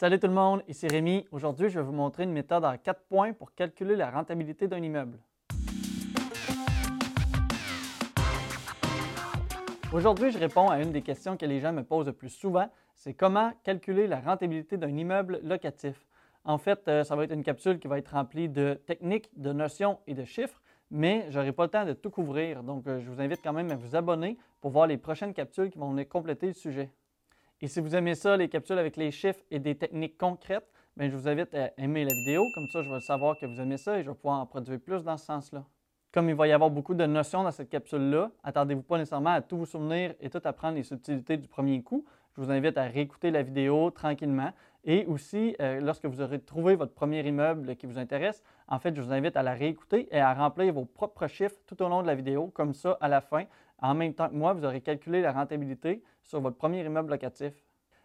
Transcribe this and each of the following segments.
Salut tout le monde, ici Rémi. Aujourd'hui, je vais vous montrer une méthode en quatre points pour calculer la rentabilité d'un immeuble. Aujourd'hui, je réponds à une des questions que les gens me posent le plus souvent, c'est comment calculer la rentabilité d'un immeuble locatif? En fait, euh, ça va être une capsule qui va être remplie de techniques, de notions et de chiffres, mais je n'aurai pas le temps de tout couvrir, donc euh, je vous invite quand même à vous abonner pour voir les prochaines capsules qui vont compléter le sujet. Et si vous aimez ça, les capsules avec les chiffres et des techniques concrètes, bien, je vous invite à aimer la vidéo. Comme ça, je vais savoir que vous aimez ça et je vais pouvoir en produire plus dans ce sens-là. Comme il va y avoir beaucoup de notions dans cette capsule-là, attendez-vous pas nécessairement à tout vous souvenir et tout apprendre les subtilités du premier coup. Je vous invite à réécouter la vidéo tranquillement. Et aussi, euh, lorsque vous aurez trouvé votre premier immeuble qui vous intéresse, en fait, je vous invite à la réécouter et à remplir vos propres chiffres tout au long de la vidéo. Comme ça, à la fin, en même temps que moi, vous aurez calculé la rentabilité sur votre premier immeuble locatif.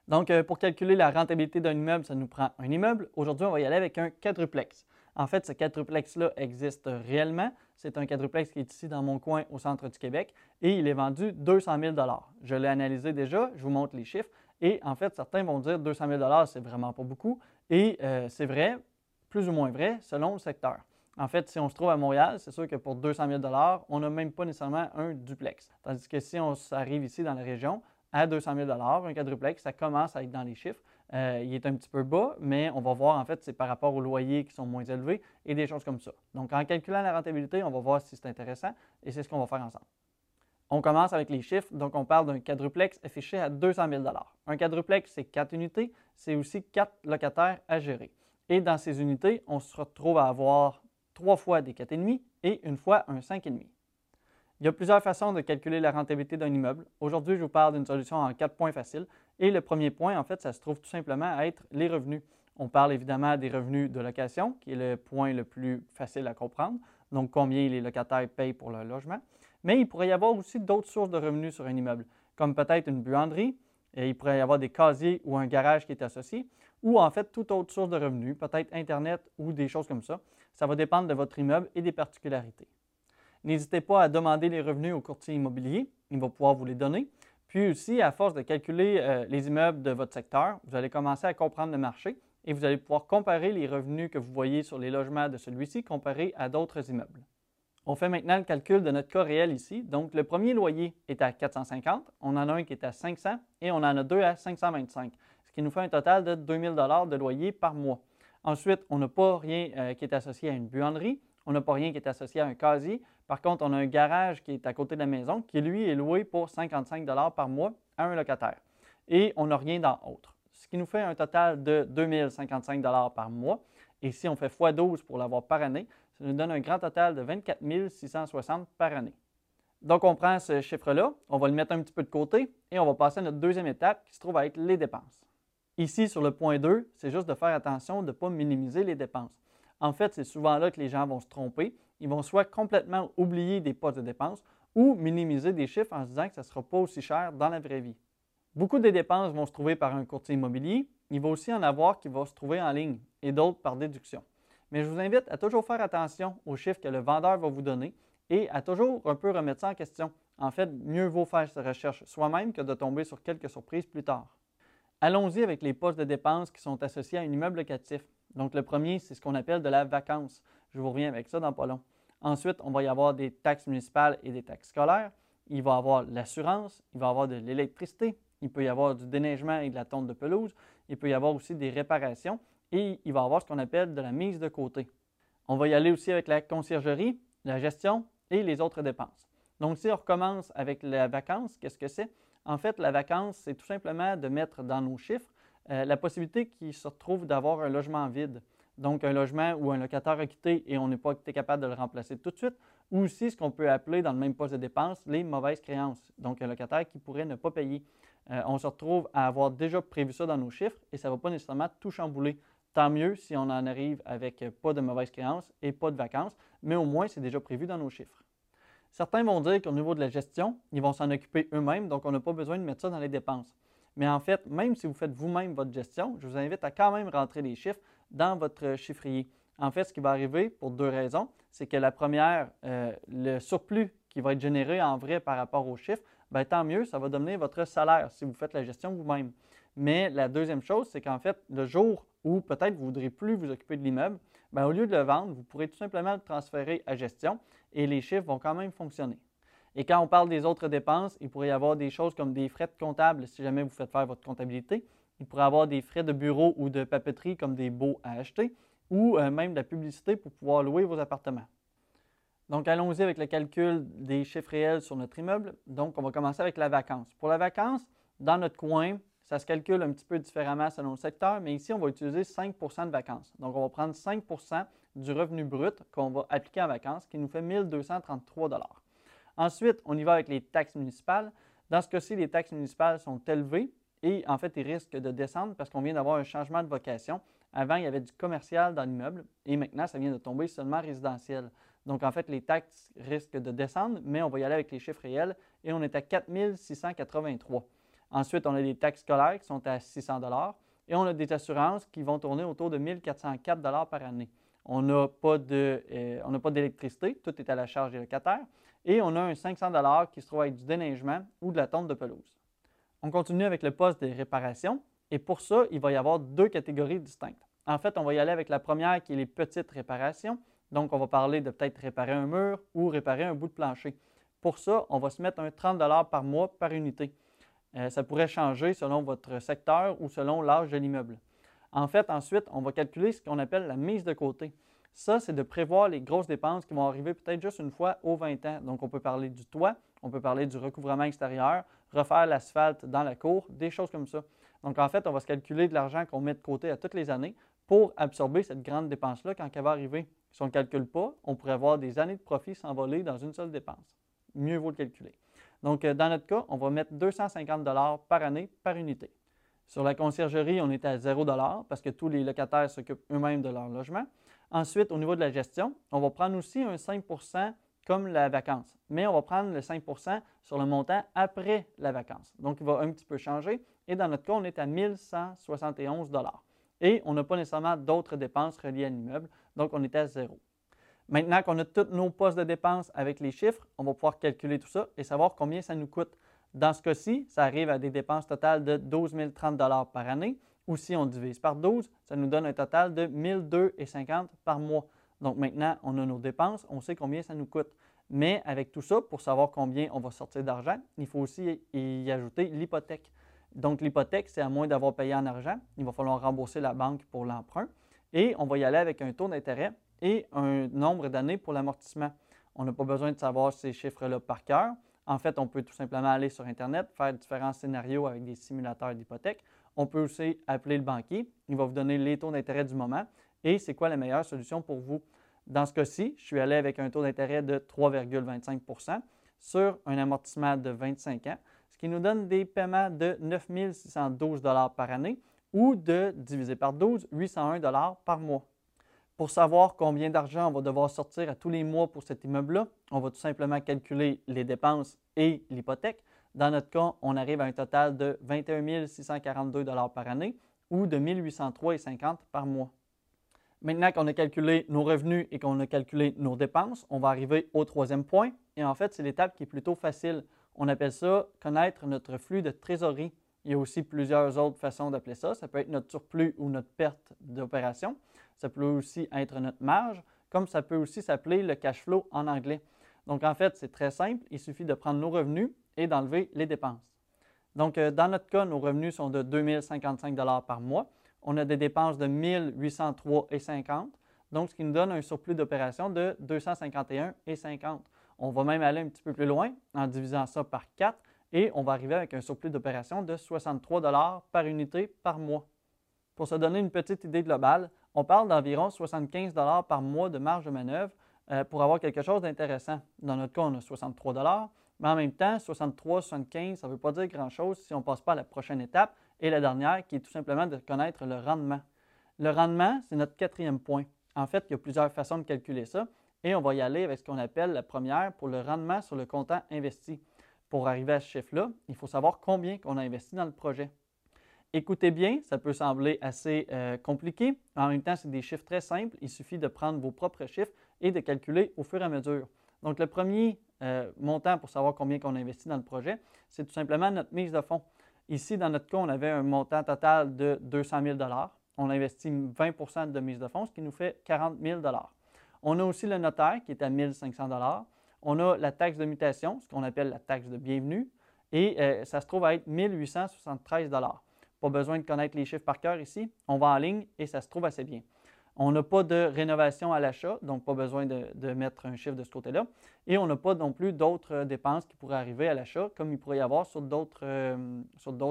Donc, euh, pour calculer la rentabilité d'un immeuble, ça nous prend un immeuble. Aujourd'hui, on va y aller avec un quadruplex. En fait, ce quadruplex-là existe réellement. C'est un quadruplex qui est ici dans mon coin au centre du Québec et il est vendu 200 000 Je l'ai analysé déjà, je vous montre les chiffres. Et en fait, certains vont dire 200 000 c'est vraiment pas beaucoup. Et euh, c'est vrai, plus ou moins vrai, selon le secteur. En fait, si on se trouve à Montréal, c'est sûr que pour 200 000 on n'a même pas nécessairement un duplex. Tandis que si on arrive ici dans la région, à 200 000 un quadruplex, ça commence à être dans les chiffres. Euh, il est un petit peu bas, mais on va voir en fait c'est par rapport aux loyers qui sont moins élevés et des choses comme ça. Donc en calculant la rentabilité, on va voir si c'est intéressant et c'est ce qu'on va faire ensemble. On commence avec les chiffres. Donc on parle d'un quadruplex affiché à 200 000 Un quadruplex, c'est quatre unités, c'est aussi quatre locataires à gérer. Et dans ces unités, on se retrouve à avoir trois fois des 4,5 et une fois un 5,5. Il y a plusieurs façons de calculer la rentabilité d'un immeuble. Aujourd'hui, je vous parle d'une solution en quatre points faciles. Et le premier point, en fait, ça se trouve tout simplement à être les revenus. On parle évidemment des revenus de location, qui est le point le plus facile à comprendre, donc combien les locataires payent pour leur logement. Mais il pourrait y avoir aussi d'autres sources de revenus sur un immeuble, comme peut-être une buanderie, et il pourrait y avoir des casiers ou un garage qui est associé, ou en fait toute autre source de revenus, peut-être Internet ou des choses comme ça. Ça va dépendre de votre immeuble et des particularités. N'hésitez pas à demander les revenus au courtier immobilier, il va pouvoir vous les donner. Puis aussi, à force de calculer euh, les immeubles de votre secteur, vous allez commencer à comprendre le marché et vous allez pouvoir comparer les revenus que vous voyez sur les logements de celui-ci comparés à d'autres immeubles. On fait maintenant le calcul de notre cas réel ici. Donc, le premier loyer est à 450, on en a un qui est à 500 et on en a deux à 525, ce qui nous fait un total de 2000 de loyer par mois. Ensuite, on n'a pas rien euh, qui est associé à une buanderie, on n'a pas rien qui est associé à un casier. Par contre, on a un garage qui est à côté de la maison qui, lui, est loué pour 55 par mois à un locataire. Et on n'a rien dans autre. Ce qui nous fait un total de 2055 par mois. Et si on fait x12 pour l'avoir par année, ça nous donne un grand total de 24 660 par année. Donc, on prend ce chiffre-là, on va le mettre un petit peu de côté et on va passer à notre deuxième étape qui se trouve à être les dépenses. Ici, sur le point 2, c'est juste de faire attention de ne pas minimiser les dépenses. En fait, c'est souvent là que les gens vont se tromper. Ils vont soit complètement oublier des postes de dépenses ou minimiser des chiffres en se disant que ça ne sera pas aussi cher dans la vraie vie. Beaucoup des dépenses vont se trouver par un courtier immobilier. Il va aussi en avoir qui vont se trouver en ligne et d'autres par déduction. Mais je vous invite à toujours faire attention aux chiffres que le vendeur va vous donner et à toujours un peu remettre ça en question. En fait, mieux vaut faire cette recherche soi-même que de tomber sur quelques surprises plus tard. Allons-y avec les postes de dépenses qui sont associés à un immeuble locatif. Donc, le premier, c'est ce qu'on appelle de la vacance. Je vous reviens avec ça dans pas long. Ensuite, on va y avoir des taxes municipales et des taxes scolaires. Il va y avoir l'assurance, il va y avoir de l'électricité, il peut y avoir du déneigement et de la tonte de pelouse, il peut y avoir aussi des réparations et il va y avoir ce qu'on appelle de la mise de côté. On va y aller aussi avec la conciergerie, la gestion et les autres dépenses. Donc, si on recommence avec la vacance, qu'est-ce que c'est? En fait, la vacance, c'est tout simplement de mettre dans nos chiffres euh, la possibilité qu'il se retrouve d'avoir un logement vide. Donc, un logement où un locataire a quitté et on n'est pas capable de le remplacer tout de suite, ou aussi ce qu'on peut appeler dans le même poste de dépense les mauvaises créances. Donc, un locataire qui pourrait ne pas payer. Euh, on se retrouve à avoir déjà prévu ça dans nos chiffres et ça ne va pas nécessairement tout chambouler. Tant mieux si on en arrive avec pas de mauvaises créances et pas de vacances, mais au moins c'est déjà prévu dans nos chiffres. Certains vont dire qu'au niveau de la gestion, ils vont s'en occuper eux-mêmes, donc on n'a pas besoin de mettre ça dans les dépenses. Mais en fait, même si vous faites vous-même votre gestion, je vous invite à quand même rentrer les chiffres dans votre chiffrier. En fait, ce qui va arriver pour deux raisons, c'est que la première, euh, le surplus qui va être généré en vrai par rapport aux chiffres, bien, tant mieux, ça va devenir votre salaire si vous faites la gestion vous-même. Mais la deuxième chose, c'est qu'en fait, le jour où peut-être vous ne voudrez plus vous occuper de l'immeuble, ben, au lieu de le vendre, vous pourrez tout simplement le transférer à gestion et les chiffres vont quand même fonctionner. Et quand on parle des autres dépenses, il pourrait y avoir des choses comme des frais de comptable si jamais vous faites faire votre comptabilité. Il pourrait y avoir des frais de bureau ou de papeterie comme des baux à acheter ou euh, même de la publicité pour pouvoir louer vos appartements. Donc, allons-y avec le calcul des chiffres réels sur notre immeuble. Donc, on va commencer avec la vacance. Pour la vacance, dans notre coin, ça se calcule un petit peu différemment selon le secteur, mais ici, on va utiliser 5% de vacances. Donc, on va prendre 5% du revenu brut qu'on va appliquer en vacances, qui nous fait 1 233 Ensuite, on y va avec les taxes municipales. Dans ce cas-ci, les taxes municipales sont élevées et en fait, ils risquent de descendre parce qu'on vient d'avoir un changement de vocation. Avant, il y avait du commercial dans l'immeuble et maintenant, ça vient de tomber seulement résidentiel. Donc, en fait, les taxes risquent de descendre, mais on va y aller avec les chiffres réels et on est à 4 683. Ensuite, on a des taxes scolaires qui sont à 600 et on a des assurances qui vont tourner autour de 1 404 par année. On n'a pas euh, d'électricité, tout est à la charge des locataires et on a un 500 qui se trouve avec du déneigement ou de la tonte de pelouse. On continue avec le poste des réparations et pour ça, il va y avoir deux catégories distinctes. En fait, on va y aller avec la première qui est les petites réparations. Donc, on va parler de peut-être réparer un mur ou réparer un bout de plancher. Pour ça, on va se mettre un 30 par mois par unité. Euh, ça pourrait changer selon votre secteur ou selon l'âge de l'immeuble. En fait, ensuite, on va calculer ce qu'on appelle la mise de côté. Ça, c'est de prévoir les grosses dépenses qui vont arriver peut-être juste une fois aux 20 ans. Donc, on peut parler du toit, on peut parler du recouvrement extérieur, refaire l'asphalte dans la cour, des choses comme ça. Donc, en fait, on va se calculer de l'argent qu'on met de côté à toutes les années pour absorber cette grande dépense-là quand elle va arriver. Si on ne calcule pas, on pourrait avoir des années de profit s'envoler dans une seule dépense. Mieux vaut le calculer. Donc, euh, dans notre cas, on va mettre 250 par année par unité. Sur la conciergerie, on est à 0 parce que tous les locataires s'occupent eux-mêmes de leur logement. Ensuite, au niveau de la gestion, on va prendre aussi un 5% comme la vacance, mais on va prendre le 5% sur le montant après la vacance. Donc, il va un petit peu changer. Et dans notre cas, on est à 1171 Et on n'a pas nécessairement d'autres dépenses reliées à l'immeuble, donc on est à zéro. Maintenant qu'on a tous nos postes de dépenses avec les chiffres, on va pouvoir calculer tout ça et savoir combien ça nous coûte. Dans ce cas-ci, ça arrive à des dépenses totales de 12 030 par année. Ou si on divise par 12, ça nous donne un total de 1 250 par mois. Donc maintenant, on a nos dépenses, on sait combien ça nous coûte. Mais avec tout ça, pour savoir combien on va sortir d'argent, il faut aussi y ajouter l'hypothèque. Donc l'hypothèque, c'est à moins d'avoir payé en argent, il va falloir rembourser la banque pour l'emprunt. Et on va y aller avec un taux d'intérêt et un nombre d'années pour l'amortissement. On n'a pas besoin de savoir ces chiffres-là par cœur. En fait, on peut tout simplement aller sur Internet, faire différents scénarios avec des simulateurs d'hypothèque. On peut aussi appeler le banquier. Il va vous donner les taux d'intérêt du moment et c'est quoi la meilleure solution pour vous. Dans ce cas-ci, je suis allé avec un taux d'intérêt de 3,25% sur un amortissement de 25 ans, ce qui nous donne des paiements de 9 612 par année ou de, divisé par 12, 801 par mois. Pour savoir combien d'argent on va devoir sortir à tous les mois pour cet immeuble-là, on va tout simplement calculer les dépenses et l'hypothèque. Dans notre cas, on arrive à un total de 21 642 par année ou de 1803,50 par mois. Maintenant qu'on a calculé nos revenus et qu'on a calculé nos dépenses, on va arriver au troisième point. Et en fait, c'est l'étape qui est plutôt facile. On appelle ça connaître notre flux de trésorerie. Il y a aussi plusieurs autres façons d'appeler ça. Ça peut être notre surplus ou notre perte d'opération. Ça peut aussi être notre marge, comme ça peut aussi s'appeler le cash flow en anglais. Donc en fait, c'est très simple. Il suffit de prendre nos revenus et d'enlever les dépenses. Donc euh, dans notre cas, nos revenus sont de 2055 par mois. On a des dépenses de 1803,50 donc ce qui nous donne un surplus d'opération de 251,50 On va même aller un petit peu plus loin en divisant ça par 4 et on va arriver avec un surplus d'opération de 63 par unité par mois. Pour se donner une petite idée globale, on parle d'environ 75 par mois de marge de manœuvre euh, pour avoir quelque chose d'intéressant. Dans notre cas, on a 63 mais en même temps, 63, 75, ça ne veut pas dire grand-chose si on ne passe pas à la prochaine étape et la dernière qui est tout simplement de connaître le rendement. Le rendement, c'est notre quatrième point. En fait, il y a plusieurs façons de calculer ça et on va y aller avec ce qu'on appelle la première pour le rendement sur le comptant investi. Pour arriver à ce chiffre-là, il faut savoir combien on a investi dans le projet. Écoutez bien, ça peut sembler assez euh, compliqué. En même temps, c'est des chiffres très simples. Il suffit de prendre vos propres chiffres et de calculer au fur et à mesure. Donc, le premier euh, montant pour savoir combien on a investi dans le projet, c'est tout simplement notre mise de fonds. Ici, dans notre cas, on avait un montant total de 200 000 On a investi 20% de mise de fonds, ce qui nous fait 40 000 On a aussi le notaire qui est à 1 500 On a la taxe de mutation, ce qu'on appelle la taxe de bienvenue, et euh, ça se trouve à être 1 873 Pas besoin de connaître les chiffres par cœur ici. On va en ligne et ça se trouve assez bien. On n'a pas de rénovation à l'achat, donc pas besoin de, mettre un chiffre de ce côté-là. Et on n'a pas non plus d'autres euh, dépenses qui pourraient arriver à l'achat, comme il pourrait y avoir sur d'autres euh,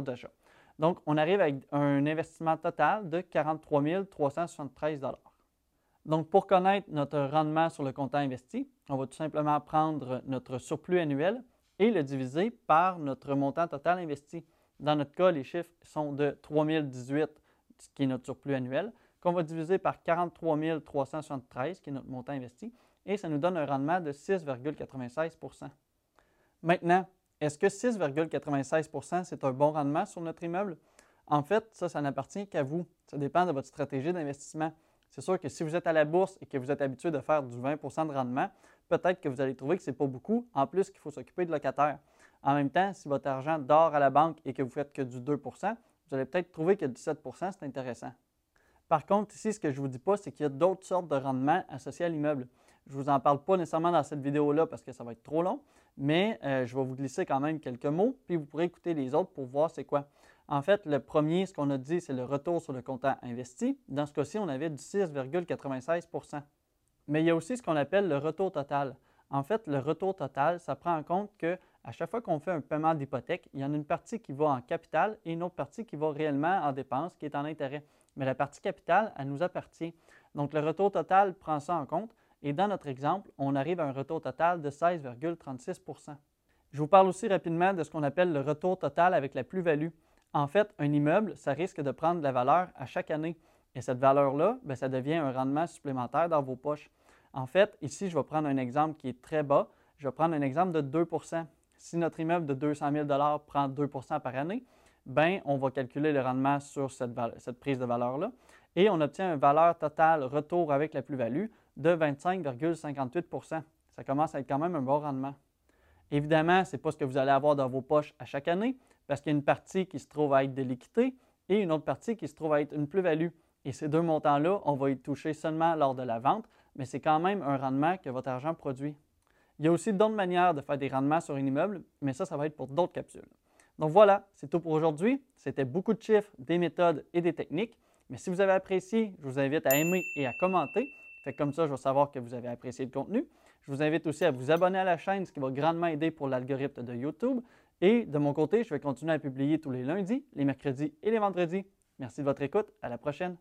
achats. Donc, on arrive avec un investissement total de 43 373 Donc, pour connaître notre rendement sur le comptant investi, on va tout simplement prendre notre surplus annuel et le diviser par notre montant total investi. Dans notre cas, les chiffres sont de 3018, ce qui est notre surplus annuel, qu'on va diviser par 43 373, qui est notre montant investi, et ça nous donne un rendement de 6,96% Maintenant, est-ce que 6,96% c'est un bon rendement sur notre immeuble? En fait, ça, ça n'appartient qu'à vous. Ça dépend de votre stratégie d'investissement. C'est sûr que si vous êtes à la bourse et que vous êtes habitué de faire du 20% de rendement, peut-être que vous allez trouver que ce n'est pas beaucoup, en plus qu'il faut s'occuper de locataires. En même temps, si votre argent dort à la banque et que vous faites que du 2% vous allez peut-être trouver que 17% c'est intéressant. Par contre, ici, ce que je ne vous dis pas, c'est qu'il y a d'autres sortes de rendements associés à l'immeuble. Je ne vous en parle pas nécessairement dans cette vidéo-là parce que ça va être trop long, mais euh, je vais vous glisser quand même quelques mots, puis vous pourrez écouter les autres pour voir c'est quoi. En fait, le premier, ce qu'on a dit, c'est le retour sur le comptant investi. Dans ce cas-ci, on avait du 6,96% Mais il y a aussi ce qu'on appelle le retour total. En fait, le retour total, ça prend en compte que à chaque fois qu'on fait un paiement d'hypothèque, il y en a une partie qui va en capital et une autre partie qui va réellement en dépenses, qui est en intérêt mais la partie capitale, elle nous appartient. Donc, le retour total prend ça en compte. Et dans notre exemple, on arrive à un retour total de 16,36% Je vous parle aussi rapidement de ce qu'on appelle le retour total avec la plus-value. En fait, un immeuble, ça risque de prendre de la valeur à chaque année. Et cette valeur-là, ben, ça devient un rendement supplémentaire dans vos poches. En fait, ici, je vais prendre un exemple qui est très bas. Je vais prendre un exemple de 2% Si notre immeuble de 200 000 prend 2% par année, ben, on va calculer le rendement sur cette, prise de valeur-là et on obtient une valeur totale retour avec la plus-value de 25,58% Ça commence à être quand même un bon rendement. Évidemment, ce n'est pas ce que vous allez avoir dans vos poches à chaque année parce qu'il y a une partie qui se trouve à être de l'équité et une autre partie qui se trouve à être une plus-value. Et ces deux montants-là, on va y toucher seulement lors de la vente, mais c'est quand même un rendement que votre argent produit. Il y a aussi d'autres manières de faire des rendements sur un immeuble, mais ça, ça va être pour d'autres capsules. Donc voilà, c'est tout pour aujourd'hui. C'était beaucoup de chiffres, des méthodes et des techniques. Mais si vous avez apprécié, je vous invite à aimer et à commenter. Fait comme ça, je vais savoir que vous avez apprécié le contenu. Je vous invite aussi à vous abonner à la chaîne, ce qui va grandement aider pour l'algorithme de YouTube. Et de mon côté, je vais continuer à publier tous les lundis, les mercredis et les vendredis. Merci de votre écoute. À la prochaine.